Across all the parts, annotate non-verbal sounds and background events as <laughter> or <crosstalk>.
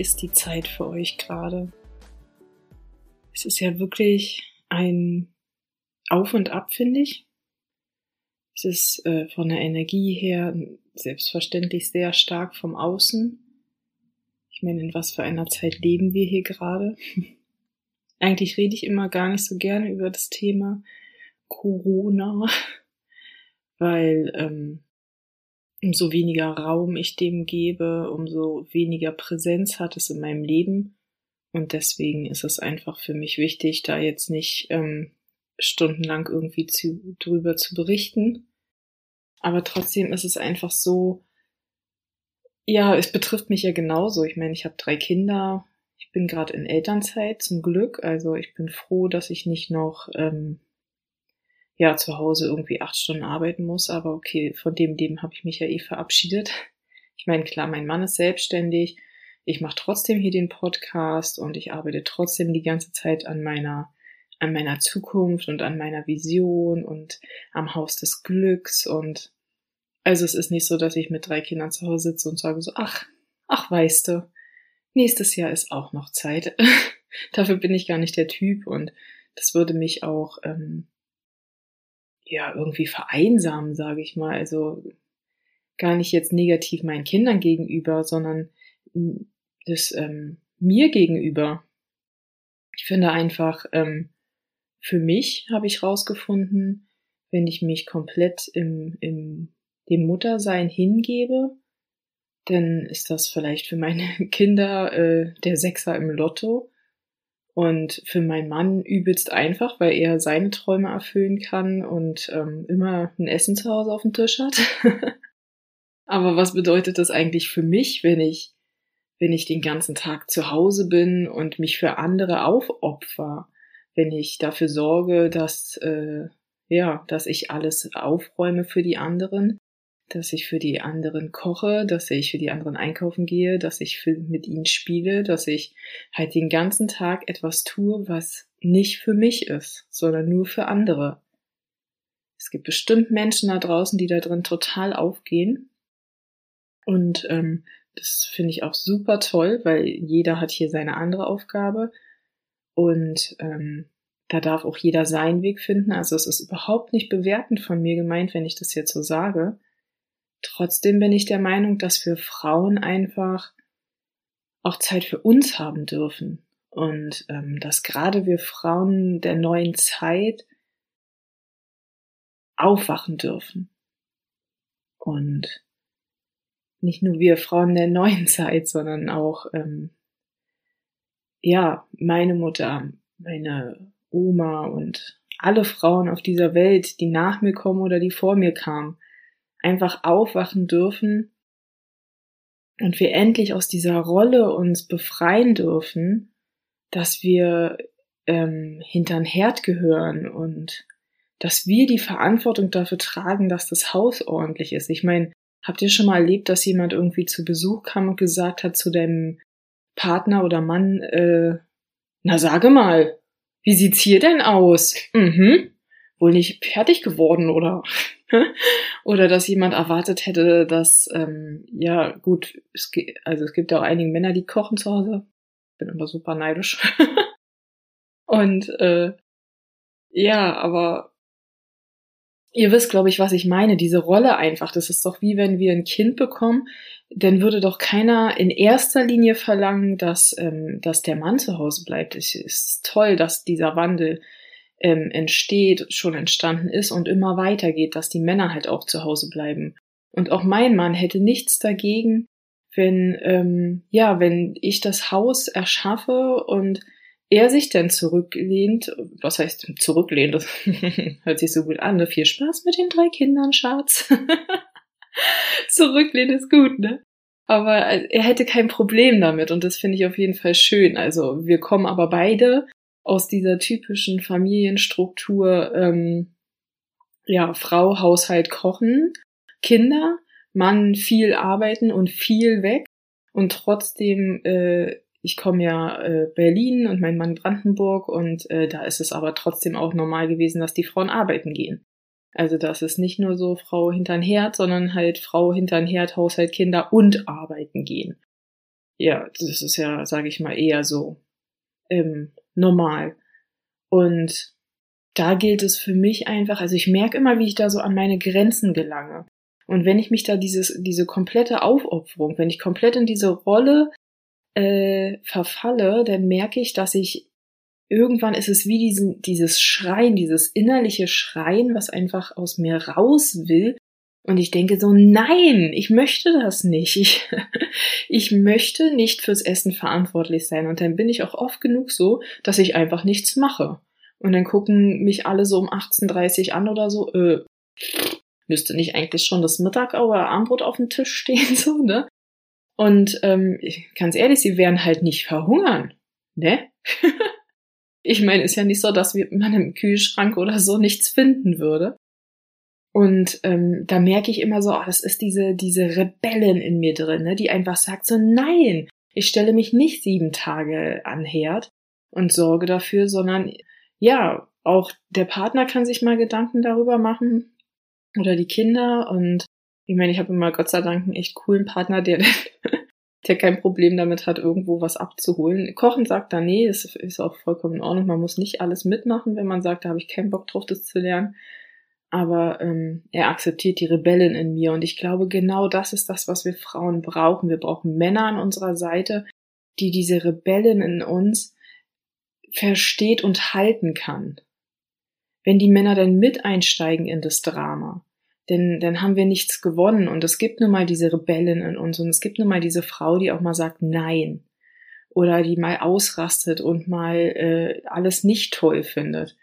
Wie ist die Zeit für euch gerade? Es ist ja wirklich ein Auf und Ab, finde ich. Es ist äh, von der Energie her selbstverständlich sehr stark vom Außen. Ich meine, in was für einer Zeit leben wir hier gerade? <laughs> Eigentlich rede ich immer gar nicht so gerne über das Thema Corona, <laughs> weil ähm, umso weniger Raum ich dem gebe, umso weniger Präsenz hat es in meinem Leben. Und deswegen ist es einfach für mich wichtig, da jetzt nicht ähm, stundenlang irgendwie zu, drüber zu berichten. Aber trotzdem ist es einfach so, ja, es betrifft mich ja genauso. Ich meine, ich habe drei Kinder, ich bin gerade in Elternzeit zum Glück. Also ich bin froh, dass ich nicht noch ähm, ja zu Hause irgendwie acht Stunden arbeiten muss. Aber okay, von dem Leben habe ich mich ja eh verabschiedet. Ich meine, klar, mein Mann ist selbstständig. Ich mache trotzdem hier den Podcast und ich arbeite trotzdem die ganze Zeit an meiner an meiner Zukunft und an meiner Vision und am Haus des Glücks und also es ist nicht so, dass ich mit drei Kindern zu Hause sitze und sage so, ach, ach, weißt du, nächstes Jahr ist auch noch Zeit. <laughs> Dafür bin ich gar nicht der Typ und das würde mich auch ähm, ja irgendwie vereinsamen, sage ich mal. Also gar nicht jetzt negativ meinen Kindern gegenüber, sondern das ähm, mir gegenüber. Ich finde einfach, ähm, für mich habe ich rausgefunden, wenn ich mich komplett im, im dem Muttersein hingebe, dann ist das vielleicht für meine <laughs> Kinder äh, der Sechser im Lotto und für meinen Mann übelst einfach, weil er seine Träume erfüllen kann und ähm, immer ein Essen zu Hause auf dem Tisch hat. <laughs> Aber was bedeutet das eigentlich für mich, wenn ich, wenn ich den ganzen Tag zu Hause bin und mich für andere aufopfer, wenn ich dafür sorge, dass äh, ja, dass ich alles aufräume für die anderen, dass ich für die anderen koche, dass ich für die anderen einkaufen gehe, dass ich für, mit ihnen spiele, dass ich halt den ganzen Tag etwas tue, was nicht für mich ist, sondern nur für andere. Es gibt bestimmt Menschen da draußen, die da drin total aufgehen. Und ähm, das finde ich auch super toll, weil jeder hat hier seine andere Aufgabe. Und ähm, da darf auch jeder seinen Weg finden. Also es ist überhaupt nicht bewertend von mir gemeint, wenn ich das jetzt so sage. Trotzdem bin ich der Meinung, dass wir Frauen einfach auch Zeit für uns haben dürfen. Und ähm, dass gerade wir Frauen der neuen Zeit aufwachen dürfen. Und nicht nur wir Frauen der neuen <laughs> Zeit, sondern auch, ähm, ja, meine Mutter, meine Oma und alle Frauen auf dieser Welt, die nach mir kommen oder die vor mir kamen, einfach aufwachen dürfen und wir endlich aus dieser Rolle uns befreien dürfen, dass wir ähm, hintern Herd gehören und dass wir die Verantwortung dafür tragen, dass das Haus ordentlich ist. Ich meine, habt ihr schon mal erlebt, dass jemand irgendwie zu Besuch kam und gesagt hat zu deinem Partner oder Mann, äh, na sage mal, wie sieht's hier denn aus? Mhm wohl nicht fertig geworden oder <laughs> oder dass jemand erwartet hätte, dass ähm, ja gut, es also es gibt ja auch einige Männer, die kochen zu Hause. Bin immer super neidisch. <laughs> Und äh, ja, aber ihr wisst, glaube ich, was ich meine. Diese Rolle einfach, das ist doch wie wenn wir ein Kind bekommen, dann würde doch keiner in erster Linie verlangen, dass ähm, dass der Mann zu Hause bleibt. Es ist toll, dass dieser Wandel ähm, entsteht, schon entstanden ist und immer weitergeht, dass die Männer halt auch zu Hause bleiben. Und auch mein Mann hätte nichts dagegen, wenn, ähm, ja, wenn ich das Haus erschaffe und er sich dann zurücklehnt, was heißt zurücklehnt, das <laughs> hört sich so gut an, ne? viel Spaß mit den drei Kindern, Schatz. <laughs> Zurücklehnen ist gut, ne? Aber er hätte kein Problem damit und das finde ich auf jeden Fall schön. Also wir kommen aber beide aus dieser typischen Familienstruktur, ähm, ja, Frau, Haushalt, Kochen, Kinder, Mann viel arbeiten und viel weg und trotzdem, äh, ich komme ja äh, Berlin und mein Mann Brandenburg und äh, da ist es aber trotzdem auch normal gewesen, dass die Frauen arbeiten gehen. Also das ist nicht nur so Frau hintern Herd, sondern halt Frau hintern Herd, Haushalt, Kinder und arbeiten gehen. Ja, das ist ja, sage ich mal, eher so ähm, normal. Und da gilt es für mich einfach, also ich merke immer, wie ich da so an meine Grenzen gelange. Und wenn ich mich da dieses, diese komplette Aufopferung, wenn ich komplett in diese Rolle äh, verfalle, dann merke ich, dass ich irgendwann ist es wie diesen, dieses Schreien, dieses innerliche Schreien, was einfach aus mir raus will. Und ich denke so, nein, ich möchte das nicht. Ich, <laughs> ich möchte nicht fürs Essen verantwortlich sein. Und dann bin ich auch oft genug so, dass ich einfach nichts mache. Und dann gucken mich alle so um 18.30 an oder so, äh, müsste nicht eigentlich schon das Mittag oder Abendbrot auf dem Tisch stehen, <laughs> so, ne? Und ähm, ganz ehrlich, sie werden halt nicht verhungern, ne? <laughs> Ich meine, ist ja nicht so, dass man im Kühlschrank oder so nichts finden würde. Und ähm, da merke ich immer so, oh, das ist diese, diese Rebellen in mir drin, ne, die einfach sagt so, nein, ich stelle mich nicht sieben Tage an Herd und sorge dafür, sondern ja, auch der Partner kann sich mal Gedanken darüber machen oder die Kinder und ich meine, ich habe immer Gott sei Dank einen echt coolen Partner, der <laughs> der kein Problem damit hat, irgendwo was abzuholen. Kochen sagt er, nee, das ist auch vollkommen in Ordnung. Man muss nicht alles mitmachen, wenn man sagt, da habe ich keinen Bock drauf, das zu lernen. Aber ähm, er akzeptiert die Rebellen in mir. Und ich glaube, genau das ist das, was wir Frauen brauchen. Wir brauchen Männer an unserer Seite, die diese Rebellen in uns versteht und halten kann. Wenn die Männer dann mit einsteigen in das Drama, denn dann haben wir nichts gewonnen. Und es gibt nun mal diese Rebellen in uns und es gibt nun mal diese Frau, die auch mal sagt Nein oder die mal ausrastet und mal äh, alles nicht toll findet.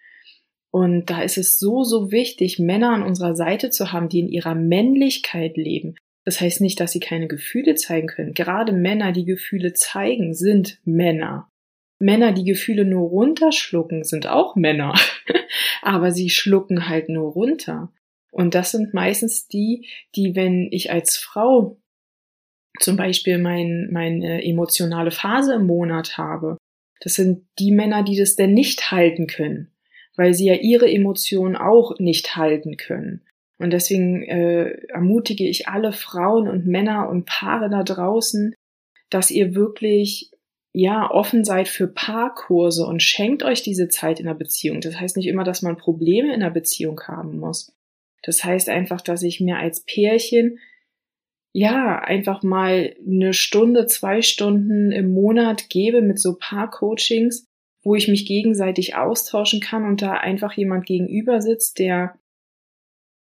Und da ist es so, so wichtig, Männer an unserer Seite zu haben, die in ihrer Männlichkeit leben. Das heißt nicht, dass sie keine Gefühle zeigen können. Gerade Männer, die Gefühle zeigen, sind Männer. Männer, die Gefühle nur runterschlucken, sind auch Männer. <laughs> Aber sie schlucken halt nur runter. Und das sind meistens die, die, wenn ich als Frau zum Beispiel mein, meine emotionale Phase im Monat habe, das sind die Männer, die das denn nicht halten können, weil sie ja ihre Emotionen auch nicht halten können. Und deswegen äh, ermutige ich alle Frauen und Männer und Paare da draußen, dass ihr wirklich ja offen seid für Paarkurse und schenkt euch diese Zeit in der Beziehung. Das heißt nicht immer, dass man Probleme in der Beziehung haben muss. Das heißt einfach, dass ich mir als Pärchen ja einfach mal eine Stunde, zwei Stunden im Monat gebe mit so paar Coachings, wo ich mich gegenseitig austauschen kann und da einfach jemand gegenüber sitzt, der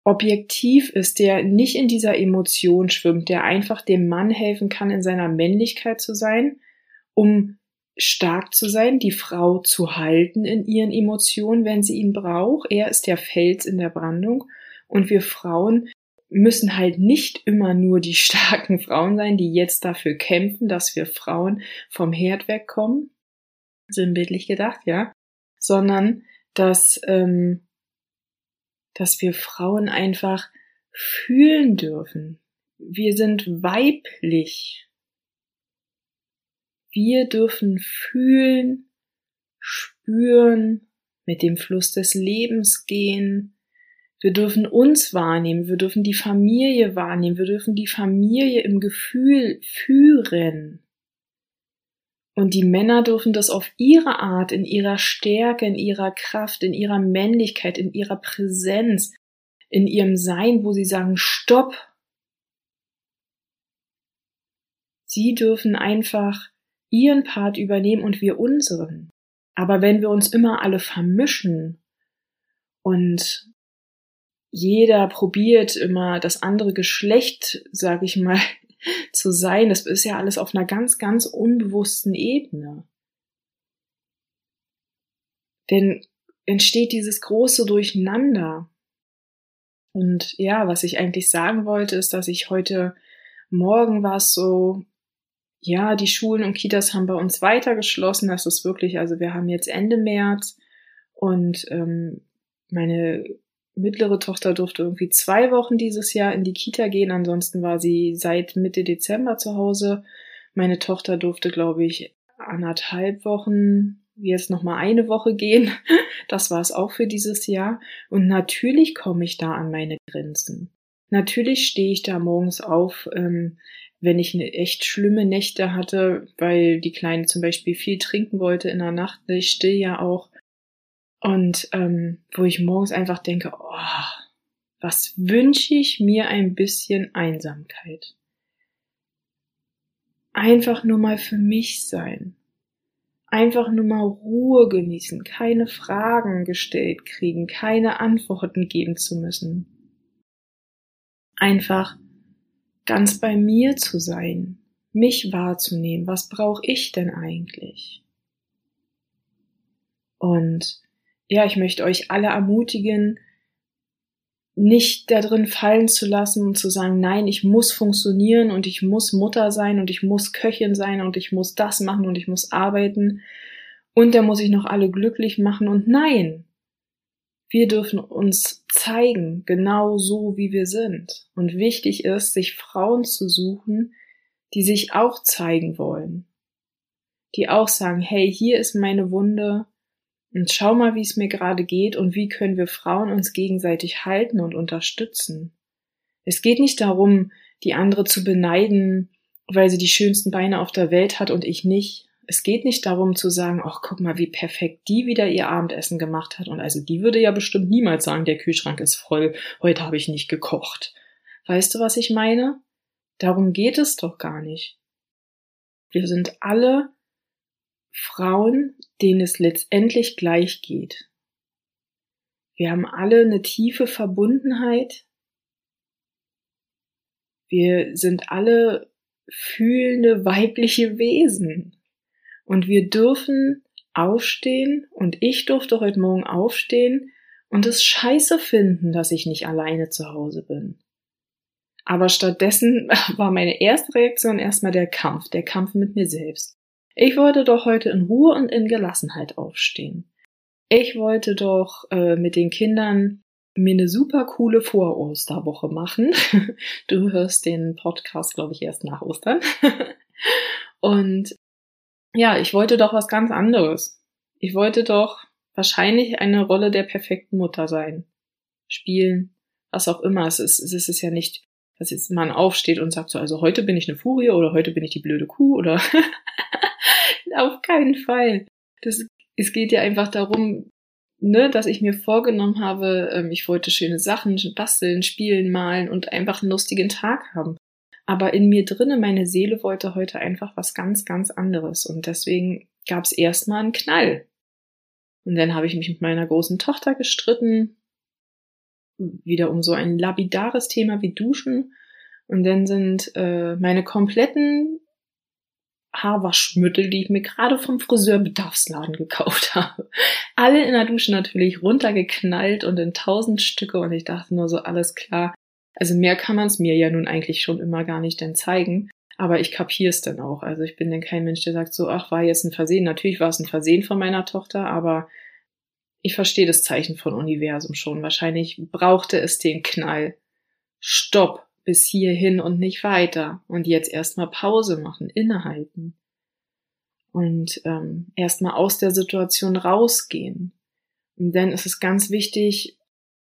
objektiv ist, der nicht in dieser Emotion schwimmt, der einfach dem Mann helfen kann, in seiner Männlichkeit zu sein, um stark zu sein, die Frau zu halten in ihren Emotionen, wenn sie ihn braucht. Er ist der Fels in der Brandung und wir Frauen müssen halt nicht immer nur die <laughs> starken Frauen sein, die jetzt dafür kämpfen, dass wir Frauen vom Herd wegkommen, sinnbildlich gedacht, ja, sondern dass, ähm, dass wir Frauen einfach fühlen dürfen. Wir sind weiblich. Wir dürfen fühlen, spüren, mit dem Fluss des Lebens gehen, wir dürfen uns wahrnehmen, wir dürfen die Familie wahrnehmen, wir dürfen die Familie im Gefühl führen. Und die Männer dürfen das auf ihre Art, in ihrer Stärke, in ihrer Kraft, in ihrer Männlichkeit, in ihrer Präsenz, in ihrem Sein, wo sie sagen, stopp. Sie dürfen einfach ihren Part übernehmen und wir unseren. Aber wenn wir uns immer alle vermischen und jeder probiert immer das andere Geschlecht, sag ich mal, zu sein. Das ist ja alles auf einer ganz, ganz unbewussten Ebene. denn entsteht dieses große Durcheinander. Und ja, was ich eigentlich sagen wollte, ist, dass ich heute Morgen war es so, ja, die Schulen und Kitas haben bei uns weiter geschlossen. Das ist wirklich, also wir haben jetzt Ende März und ähm, meine mittlere Tochter durfte irgendwie zwei Wochen dieses Jahr in die Kita gehen. Ansonsten war sie seit Mitte Dezember zu Hause. Meine Tochter durfte, glaube ich, anderthalb Wochen, jetzt noch mal eine Woche gehen. <laughs> Das war es auch für dieses Jahr. Und natürlich komme ich da an meine Grenzen. Natürlich stehe ich da morgens auf, ähm, wenn ich eine echt schlimme Nächte hatte, weil die Kleine zum Beispiel viel trinken wollte in der Nacht. Ich still ja auch. Und ähm, wo ich morgens einfach denke, oh, was wünsche ich mir ein bisschen Einsamkeit. Einfach nur mal für mich sein. Einfach nur mal Ruhe genießen, keine Fragen gestellt kriegen, keine Antworten geben zu müssen. Einfach ganz bei mir zu sein, mich wahrzunehmen, was brauche ich denn eigentlich? Und ja, ich möchte euch alle ermutigen, nicht darin fallen zu lassen und zu sagen, nein, ich muss funktionieren und ich muss Mutter sein und ich muss Köchin sein und ich muss das machen und ich muss arbeiten und da muss ich noch alle glücklich machen und nein, wir dürfen uns zeigen, genau so wie wir sind. Und wichtig ist, sich Frauen zu suchen, die sich auch zeigen wollen. Die auch sagen, hey, hier ist meine Wunde, und schau mal, wie es mir gerade geht und wie können wir Frauen uns gegenseitig halten und unterstützen. Es geht nicht darum, die andere zu beneiden, weil sie die schönsten Beine auf der Welt hat und ich nicht. Es geht nicht darum zu sagen, ach, guck mal, wie perfekt die wieder ihr Abendessen gemacht hat. Und also die würde ja bestimmt niemals sagen, der Kühlschrank ist voll, heute habe ich nicht gekocht. Weißt du, was ich meine? Darum geht es doch gar nicht. Wir sind alle Frauen, denen es letztendlich gleich geht. Wir haben alle eine tiefe Verbundenheit. Wir sind alle fühlende weibliche Wesen. Und wir dürfen aufstehen und ich durfte heute Morgen aufstehen und es scheiße finden, dass ich nicht alleine zu Hause bin. Aber stattdessen <laughs> war meine erste Reaktion erstmal der Kampf, der Kampf mit mir selbst. Ich wollte doch heute in Ruhe und in Gelassenheit aufstehen. Ich wollte doch äh, mit den Kindern mir eine super coole Vor-Osterwoche machen. <laughs> Du hörst den Podcast, glaube ich, erst nach Ostern. <laughs> Und ja, ich wollte doch was ganz anderes. Ich wollte doch wahrscheinlich eine Rolle der perfekten Mutter sein. Spielen, was auch immer. Es ist, es ist ja nicht, dass jetzt man aufsteht und sagt so, also heute bin ich eine Furie oder heute bin ich die blöde Kuh oder <laughs> auf keinen Fall. Das, es geht ja einfach darum, ne, dass ich mir vorgenommen habe, ähm, ich wollte schöne Sachen basteln, spielen, malen und einfach einen lustigen Tag haben. Aber in mir drinne, meine Seele wollte heute einfach was ganz, ganz anderes. Und deswegen gab es erstmal einen Knall. Und dann habe ich mich mit meiner großen Tochter gestritten. Wieder um so ein labidares Thema wie Duschen. Und dann sind äh, meine kompletten Haarwaschmittel, die ich mir gerade vom Friseurbedarfsladen gekauft habe. Alle in der Dusche natürlich runtergeknallt und in tausend Stücke und ich dachte nur so, alles klar. Also mehr kann man es mir ja nun eigentlich schon immer gar nicht denn zeigen. Aber ich kapiere es dann auch. Also ich bin dann kein Mensch, der sagt so, ach, war jetzt ein Versehen. Natürlich war es ein Versehen von meiner Tochter, aber ich verstehe das Zeichen von Universum schon. Wahrscheinlich brauchte es den Knall. Stopp bis hierhin und nicht weiter. Und jetzt erstmal Pause machen, innehalten. Und ähm, erstmal aus der Situation rausgehen. Und dann ist es ganz wichtig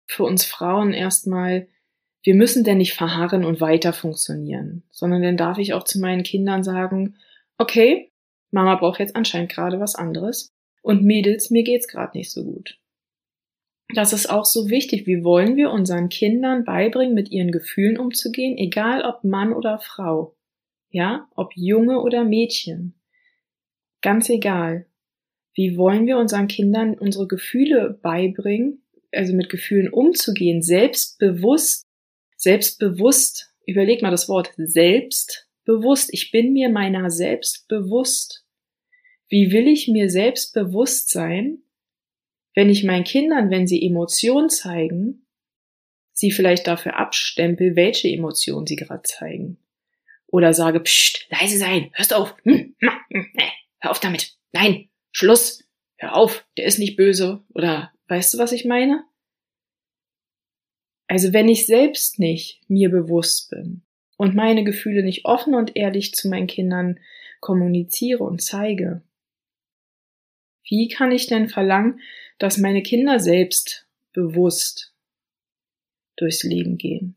für uns Frauen erstmal, wir müssen denn nicht verharren und weiter funktionieren, sondern dann darf ich auch zu meinen Kindern sagen, okay, Mama braucht jetzt anscheinend gerade was anderes und Mädels, mir geht's gerade nicht so gut das ist auch so wichtig. Wie wollen wir unseren Kindern beibringen, mit ihren Gefühlen umzugehen, egal ob Mann oder Frau? Ja, ob Junge oder Mädchen. Ganz egal. Wie wollen wir unseren Kindern unsere Gefühle beibringen, also mit Gefühlen umzugehen, selbstbewusst, selbstbewusst, überleg mal das Wort selbstbewusst. Ich bin mir meiner selbst bewusst. Wie will ich mir selbst bewusst sein, wenn ich meinen Kindern, wenn sie Emotionen zeigen, sie vielleicht dafür abstempel, welche Emotionen sie gerade zeigen. Oder sage, pst, leise sein, hörst auf, hm, hm, hm, hör auf damit, nein, Schluss, hör auf, der ist nicht böse. Oder weißt du, was ich meine? Also wenn ich selbst nicht mir bewusst bin und meine Gefühle nicht offen und ehrlich zu meinen Kindern kommuniziere und zeige, wie kann ich denn verlangen, dass meine Kinder selbst bewusst durchs Leben gehen?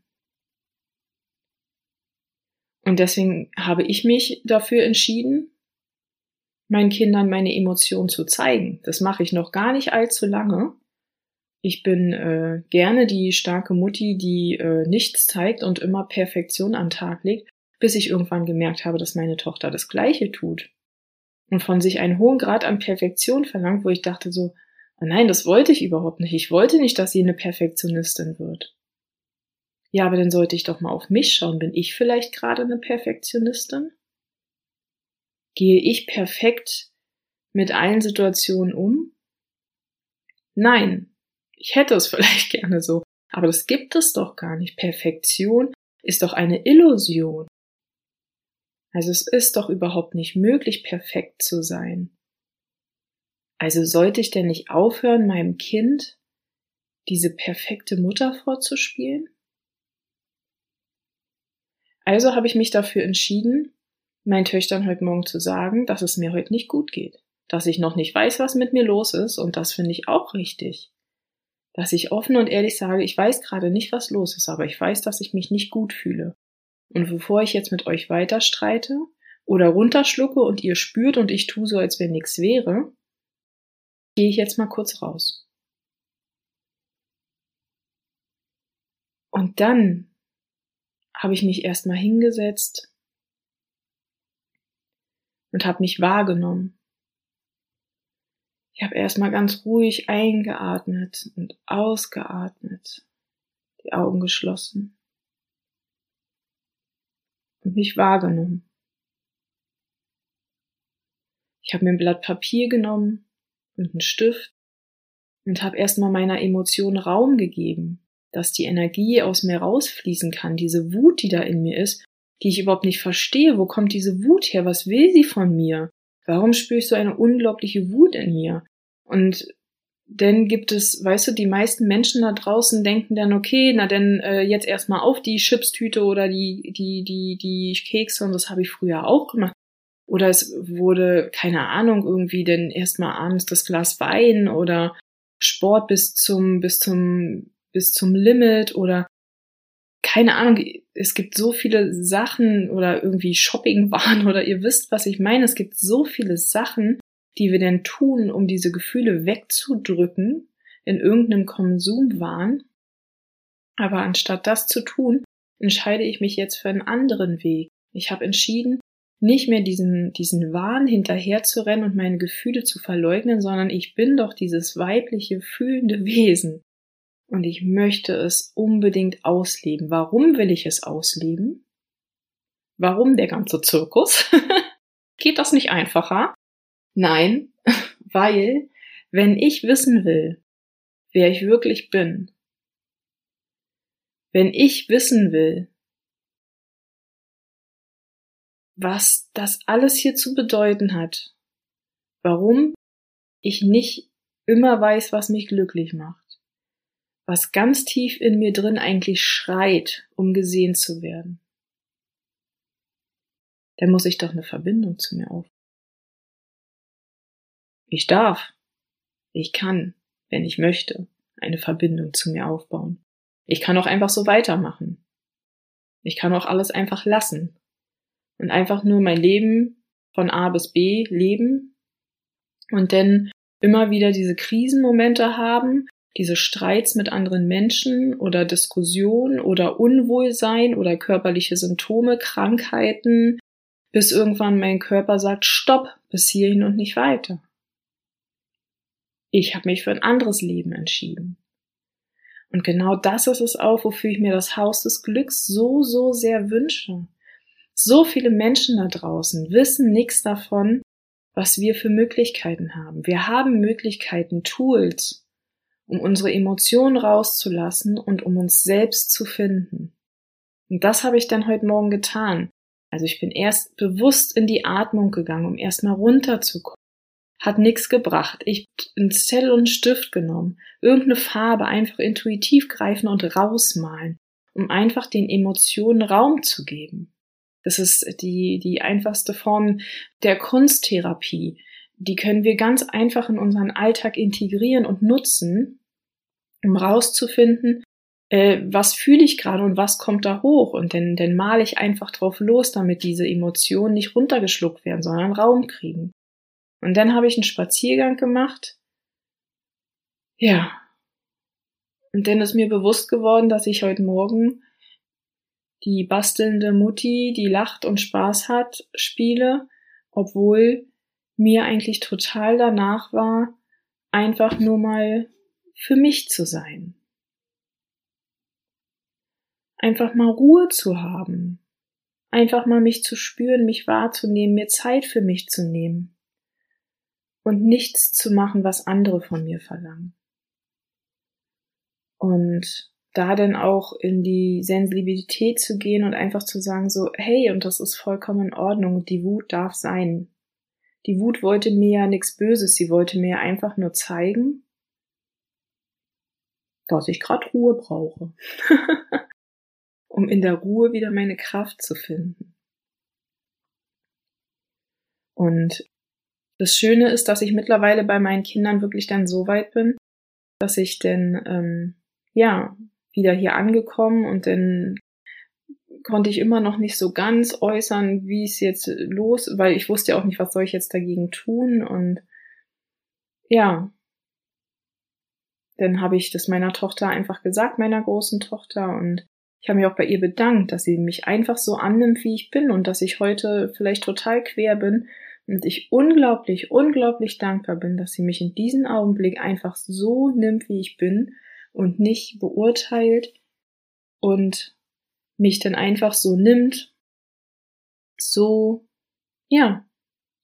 Und deswegen habe ich mich dafür entschieden, meinen Kindern meine Emotionen zu zeigen. Das mache ich noch gar nicht allzu lange. Ich bin äh, gerne die starke Mutti, die äh, nichts zeigt und immer Perfektion am Tag legt, bis ich irgendwann gemerkt habe, dass meine Tochter das Gleiche tut und von sich einen hohen Grad an Perfektion verlangt, wo ich dachte so, nein, das wollte ich überhaupt nicht. Ich wollte nicht, dass sie eine Perfektionistin wird. Ja, aber dann sollte ich doch mal auf mich schauen. Bin ich vielleicht gerade eine Perfektionistin? Gehe ich perfekt mit allen Situationen um? Nein, ich hätte es <laughs> vielleicht gerne so, aber das gibt es doch gar nicht. Perfektion ist doch eine Illusion. Also es ist doch überhaupt nicht möglich, perfekt zu sein. Also sollte ich denn nicht aufhören, meinem Kind diese perfekte Mutter vorzuspielen? Also habe ich mich dafür entschieden, meinen Töchtern heute Morgen zu sagen, dass es mir heute nicht gut geht, dass ich noch nicht weiß, was mit mir los ist, und das finde ich auch richtig. Dass ich offen und ehrlich sage, ich weiß gerade nicht, was los ist, aber ich weiß, dass ich mich nicht gut fühle. Und bevor ich jetzt mit euch weiter streite oder runterschlucke und ihr spürt und ich tue so, als wenn nichts wäre, gehe ich jetzt mal kurz raus. Und dann habe ich mich erstmal hingesetzt und habe mich wahrgenommen. Ich habe erstmal ganz ruhig eingeatmet und ausgeatmet, die Augen geschlossen und mich wahrgenommen. Ich habe mir ein Blatt Papier genommen und einen Stift und habe erstmal meiner Emotion Raum gegeben, dass die Energie aus mir rausfließen kann, diese Wut, die da in mir ist, die ich überhaupt nicht verstehe. Wo kommt diese Wut her? Was will sie von mir? Warum spüre ich so eine unglaubliche Wut in mir? Und denn gibt es, weißt du, die meisten Menschen da draußen denken dann, okay, na denn äh, jetzt erstmal auf die Chipstüte oder die, die, die, die Kekse und das habe ich früher auch gemacht. Oder es wurde, keine Ahnung, irgendwie denn erstmal abends das Glas Wein oder Sport bis zum, bis zum, bis zum Limit oder keine Ahnung, es gibt so viele Sachen oder irgendwie Shoppingwaren <laughs> oder ihr wisst, was ich meine. Es gibt so viele Sachen, die wir denn tun, um diese Gefühle wegzudrücken in irgendeinem Konsumwahn. Aber anstatt das zu tun, entscheide ich mich jetzt für einen anderen Weg. Ich habe entschieden, nicht mehr diesen, diesen Wahn hinterher zu rennen und meine Gefühle zu verleugnen, sondern ich bin doch dieses weibliche, fühlende Wesen. Und ich möchte es unbedingt ausleben. Warum will ich es ausleben? Warum der ganze Zirkus? <laughs> Geht das nicht einfacher? Nein, <laughs> weil wenn ich wissen will, wer ich wirklich bin, wenn ich wissen will, was das alles hier zu bedeuten hat, warum ich nicht immer weiß, was mich glücklich macht, was ganz tief in mir drin eigentlich schreit, um gesehen zu werden, dann muss ich doch eine Verbindung zu mir aufbauen. Ich darf, ich kann, wenn ich möchte, eine Verbindung zu mir aufbauen. Ich kann auch einfach so weitermachen. Ich kann auch alles einfach lassen und einfach nur mein Leben von A bis B leben und dann immer wieder diese Krisenmomente haben, diese Streits mit anderen Menschen oder Diskussionen oder Unwohlsein oder körperliche Symptome, Krankheiten, bis irgendwann mein Körper sagt, stopp, bis hierhin und nicht weiter. Ich habe mich für ein anderes Leben entschieden. Und genau das ist es auch, wofür ich mir das Haus des Glücks so, so sehr wünsche. So viele Menschen da draußen wissen nichts davon, was wir für Möglichkeiten haben. Wir haben Möglichkeiten, Tools, um unsere Emotionen rauszulassen und um uns selbst zu finden. Und das habe ich dann heute Morgen getan. Also ich bin erst bewusst in die Atmung gegangen, um erstmal runterzukommen. Hat nichts gebracht. Ich einen Zettel und einen Stift genommen, irgendeine Farbe einfach intuitiv greifen und rausmalen, um einfach den Emotionen Raum zu geben. Das ist die, die einfachste Form der Kunsttherapie. Die können wir ganz einfach in unseren Alltag integrieren und nutzen, um rauszufinden, äh, was fühle ich gerade und was kommt da hoch. Und dann, dann male ich einfach drauf los, damit diese Emotionen nicht runtergeschluckt werden, sondern Raum kriegen. Und dann habe ich einen Spaziergang gemacht. Ja. Und dann ist mir bewusst geworden, dass ich heute Morgen die bastelnde Mutti, die lacht und Spaß hat, spiele, obwohl mir eigentlich total danach war, einfach nur mal für mich zu sein. Einfach mal Ruhe zu haben. Einfach mal mich zu spüren, mich wahrzunehmen, mir Zeit für mich zu nehmen. Und nichts zu machen, was andere von mir verlangen. Und da dann auch in die Sensibilität zu gehen und einfach zu sagen so, hey, und das ist vollkommen in Ordnung, die Wut darf sein. Die Wut wollte mir ja nichts Böses, sie wollte mir einfach nur zeigen, dass ich gerade Ruhe brauche, <laughs> um in der Ruhe wieder meine Kraft zu finden. Und das Schöne ist, dass ich mittlerweile bei meinen Kindern wirklich dann so weit bin, dass ich denn ähm, ja wieder hier angekommen und dann konnte ich immer noch nicht so ganz äußern, wie es jetzt los, weil ich wusste ja auch nicht, was soll ich jetzt dagegen tun und ja, dann habe ich das meiner Tochter einfach gesagt, meiner großen Tochter und ich habe mich auch bei ihr bedankt, dass sie mich einfach so annimmt, wie ich bin und dass ich heute vielleicht total quer bin und ich unglaublich, unglaublich dankbar bin, dass sie mich in diesem Augenblick einfach so nimmt, wie ich bin und nicht beurteilt und mich dann einfach so nimmt, so, ja,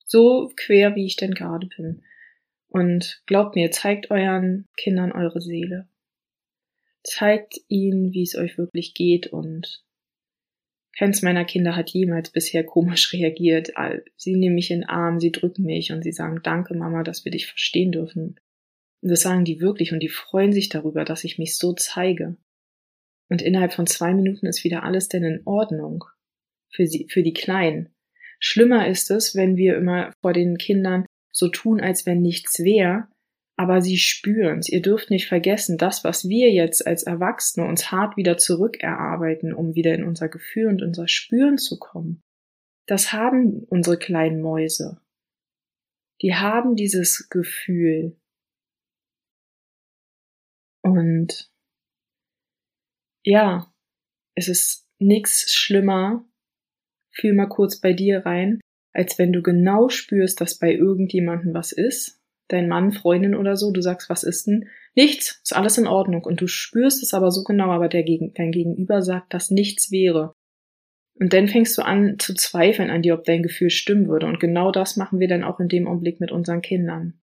so quer, wie ich denn gerade bin. Und glaubt mir, zeigt euren Kindern eure Seele. Zeigt ihnen, wie es euch wirklich geht und keins meiner Kinder hat jemals bisher komisch <laughs> reagiert. Sie nehmen mich in den Arm, sie drücken mich und sie sagen, danke Mama, dass wir dich verstehen dürfen. Und das sagen die wirklich und die freuen sich darüber, dass ich mich so zeige. Und innerhalb von zwei Minuten ist wieder alles denn in Ordnung. Für sie, für die Kleinen. Schlimmer ist es, wenn wir immer vor den Kindern so tun, als wenn nichts wäre, aber sie spüren's. Ihr dürft nicht vergessen, das, was wir jetzt als Erwachsene uns hart wieder zurückerarbeiten, um wieder in unser Gefühl und unser Spüren zu kommen, das haben unsere kleinen Mäuse. Die haben dieses Gefühl, und ja, es ist nichts schlimmer, fühl mal kurz bei dir rein, als wenn du genau spürst, dass bei irgendjemandem was ist, dein Mann, Freundin oder so, du sagst, was ist denn? Nichts, ist alles in Ordnung und du spürst es aber so genau, aber der Gegen dein Gegenüber sagt, dass nichts wäre. Und dann fängst du an zu zweifeln an dir, ob dein Gefühl stimmen würde. Und genau das machen wir dann auch in dem Augenblick mit unseren Kindern.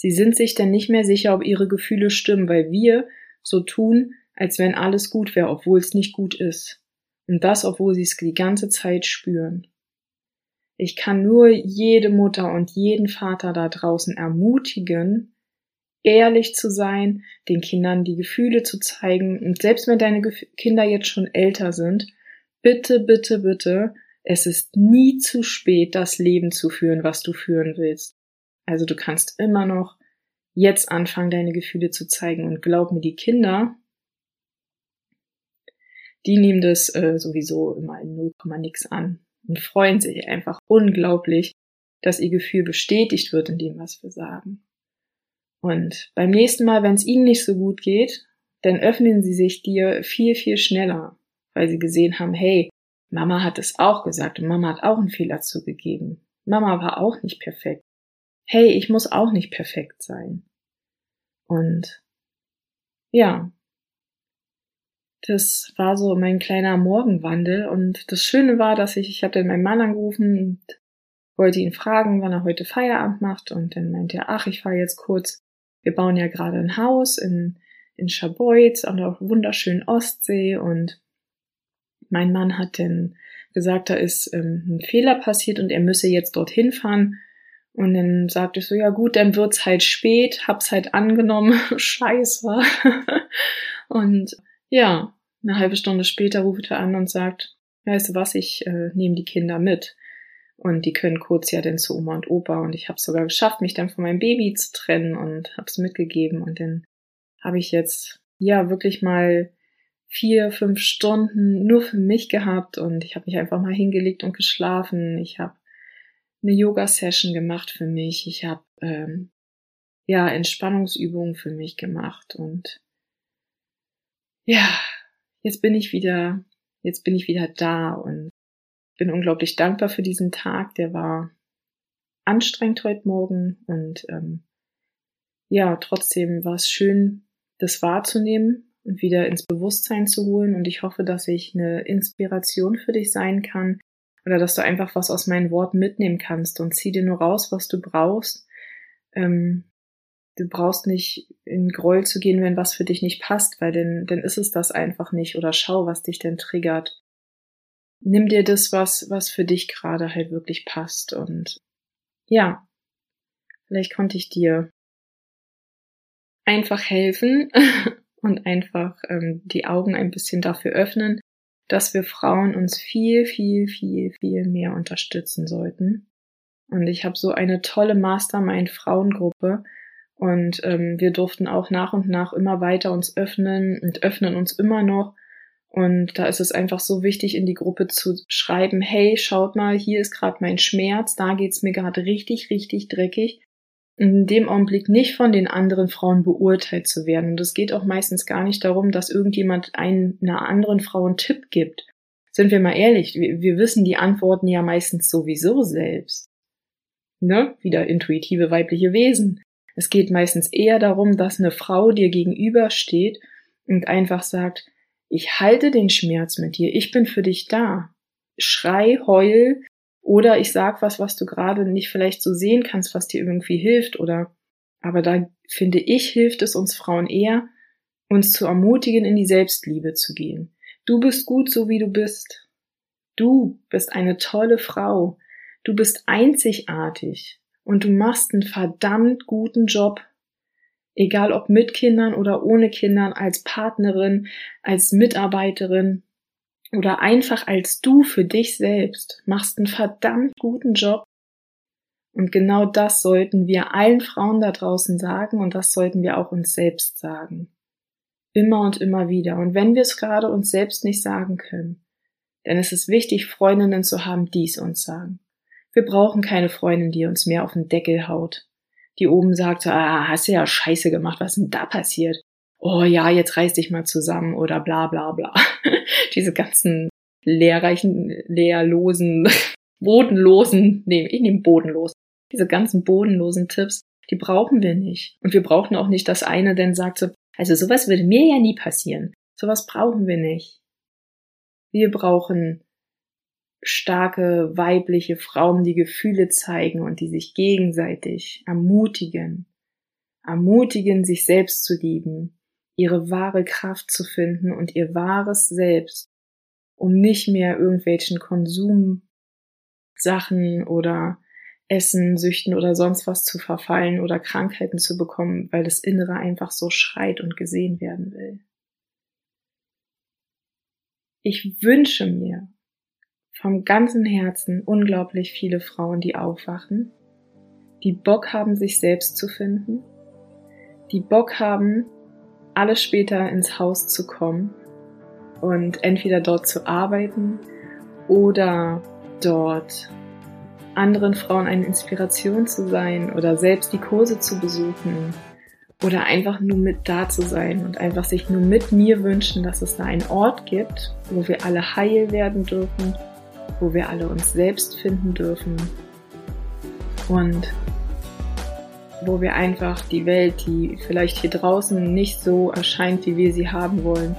Sie sind sich denn nicht mehr sicher, ob ihre Gefühle stimmen, weil wir so tun, als wenn alles gut wäre, obwohl es nicht gut ist. Und das, obwohl sie es die ganze Zeit spüren. Ich kann nur jede Mutter und jeden Vater da draußen ermutigen, ehrlich zu sein, den Kindern die Gefühle zu zeigen und selbst wenn deine Kinder jetzt schon älter sind, bitte, bitte, bitte, es ist nie zu spät, das Leben zu führen, was du führen willst. Also du kannst immer noch jetzt anfangen, deine Gefühle zu zeigen. Und glaub mir, die Kinder, die nehmen das äh, sowieso immer in 0, nix an und freuen sich einfach unglaublich, dass ihr Gefühl bestätigt wird in dem, was wir sagen. Und beim nächsten Mal, wenn es ihnen nicht so gut geht, dann öffnen sie sich dir viel, viel schneller, weil sie gesehen haben, hey, Mama hat es auch gesagt und Mama hat auch einen Fehler zugegeben. Mama war auch nicht perfekt hey, ich muss auch nicht perfekt sein. Und ja, das war so mein kleiner Morgenwandel. Und das Schöne war, dass ich, ich habe dann meinen Mann angerufen und wollte ihn fragen, wann er heute Feierabend macht. Und dann meinte er, ach, ich fahre jetzt kurz wir bauen ja gerade ein Haus in, in Scharbeutz an der wunderschönen Ostsee und mein Mann hat dann gesagt, da ist ähm, ein Fehler passiert und er müsse jetzt dorthin fahren. Und dann sagte ich so, ja gut, dann wird's halt spät, hab's halt angenommen, <laughs> scheiße. und ja, eine halbe Stunde später ruft er an und sagt, weißt du was, ich äh, nehme die Kinder mit. Und die können kurz ja dann zu Oma und Opa. Und ich habe sogar geschafft, mich dann von meinem Baby zu trennen und habe es mitgegeben. Und dann habe ich jetzt ja wirklich mal vier, fünf Stunden nur für mich gehabt. Und ich habe mich einfach mal hingelegt und geschlafen. Ich habe eine Yoga-Session gemacht für mich. Ich habe ähm, ja Entspannungsübungen für mich gemacht. Und ja, jetzt bin ich wieder, jetzt bin ich wieder da und bin unglaublich dankbar für diesen Tag. Der war anstrengend heute Morgen und ähm, ja, trotzdem war es schön, das wahrzunehmen und wieder ins Bewusstsein zu holen. Und ich hoffe, dass ich eine Inspiration für dich sein kann oder dass du einfach was aus meinen Worten mitnehmen kannst und zieh dir nur raus, was du brauchst. Ähm, du brauchst nicht in Groll zu gehen, wenn was für dich nicht passt, weil dann, dann ist es das einfach nicht. Oder schau, was dich denn triggert nimm dir das, was, was für dich gerade halt wirklich passt. Und ja, vielleicht konnte ich dir einfach helfen <laughs> und einfach ähm, die Augen ein bisschen dafür öffnen, dass wir Frauen uns viel, viel, viel, viel mehr unterstützen sollten. Und ich habe so eine tolle Mastermind-Frauengruppe und ähm, wir durften auch nach und nach immer weiter uns öffnen und öffnen uns immer noch und da ist es einfach so wichtig, in die Gruppe zu schreiben, hey, schaut mal, hier ist gerade mein Schmerz, da geht's mir gerade richtig, richtig dreckig. In dem Augenblick nicht von den anderen Frauen beurteilt zu werden. Und es geht auch meistens gar nicht darum, dass irgendjemand einer anderen Frau einen Tipp gibt. Sind wir mal ehrlich, wir, wir wissen die Antworten ja meistens sowieso selbst. Ne? Wieder intuitive weibliche Wesen. Es geht meistens eher darum, dass eine Frau dir gegenübersteht und einfach sagt, ich halte den Schmerz mit dir, ich bin für dich da. Schrei, heul oder ich sag was, was du gerade nicht vielleicht so sehen kannst, was dir irgendwie hilft oder aber da finde ich, hilft es uns Frauen eher, uns zu ermutigen, in die Selbstliebe zu gehen. Du bist gut, so wie du bist. Du bist eine tolle Frau. Du bist einzigartig und du machst einen verdammt guten Job egal ob mit Kindern oder ohne Kindern, als Partnerin, als Mitarbeiterin oder einfach als du für dich selbst, machst einen verdammt guten Job. Und genau das sollten wir allen Frauen da draußen sagen und das sollten wir auch uns selbst sagen. Immer und immer wieder. Und wenn wir es gerade uns selbst nicht sagen können, dann ist es wichtig, Freundinnen zu haben, die es uns sagen. Wir brauchen keine Freundin, die uns mehr auf den Deckel haut die oben sagt, ah, hast du ja scheiße gemacht, was denn da passiert? Oh ja, jetzt reiß dich mal zusammen oder bla bla bla. <laughs> Diese ganzen lehrreichen, leerlosen, <laughs> bodenlosen, nee, ich nehme bodenlos. Diese ganzen bodenlosen Tipps, die brauchen wir nicht. Und wir brauchen auch nicht, dass eine denn sagt so, also sowas würde mir ja nie passieren. Sowas brauchen wir nicht. Wir brauchen starke weibliche Frauen, die Gefühle zeigen und die sich gegenseitig ermutigen, ermutigen, sich selbst zu lieben, ihre wahre Kraft zu finden und ihr wahres Selbst, um nicht mehr irgendwelchen Konsumsachen oder Essen, Süchten oder sonst was zu verfallen oder Krankheiten zu bekommen, weil das Innere einfach so schreit und gesehen werden will. Ich wünsche mir, vom ganzen Herzen unglaublich viele Frauen, die aufwachen, die Bock haben, sich selbst zu finden, die Bock haben, alle später ins Haus zu kommen und entweder dort zu arbeiten oder dort anderen Frauen eine Inspiration zu sein oder selbst die Kurse zu besuchen oder einfach nur mit da zu sein und einfach sich nur mit mir wünschen, dass es da einen Ort gibt, wo wir alle heil werden dürfen wo wir alle uns selbst finden dürfen. Und wo wir einfach die Welt, die vielleicht hier draußen nicht so erscheint, wie wir sie haben wollen,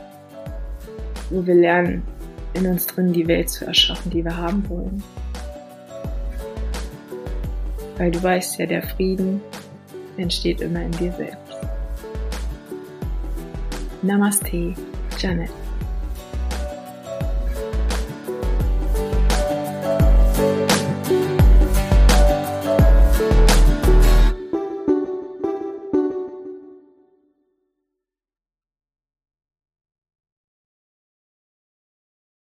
wo wir lernen, in uns drin die Welt zu erschaffen, die wir haben wollen. Weil du weißt ja, der Frieden entsteht immer in dir selbst. Namaste, Janet.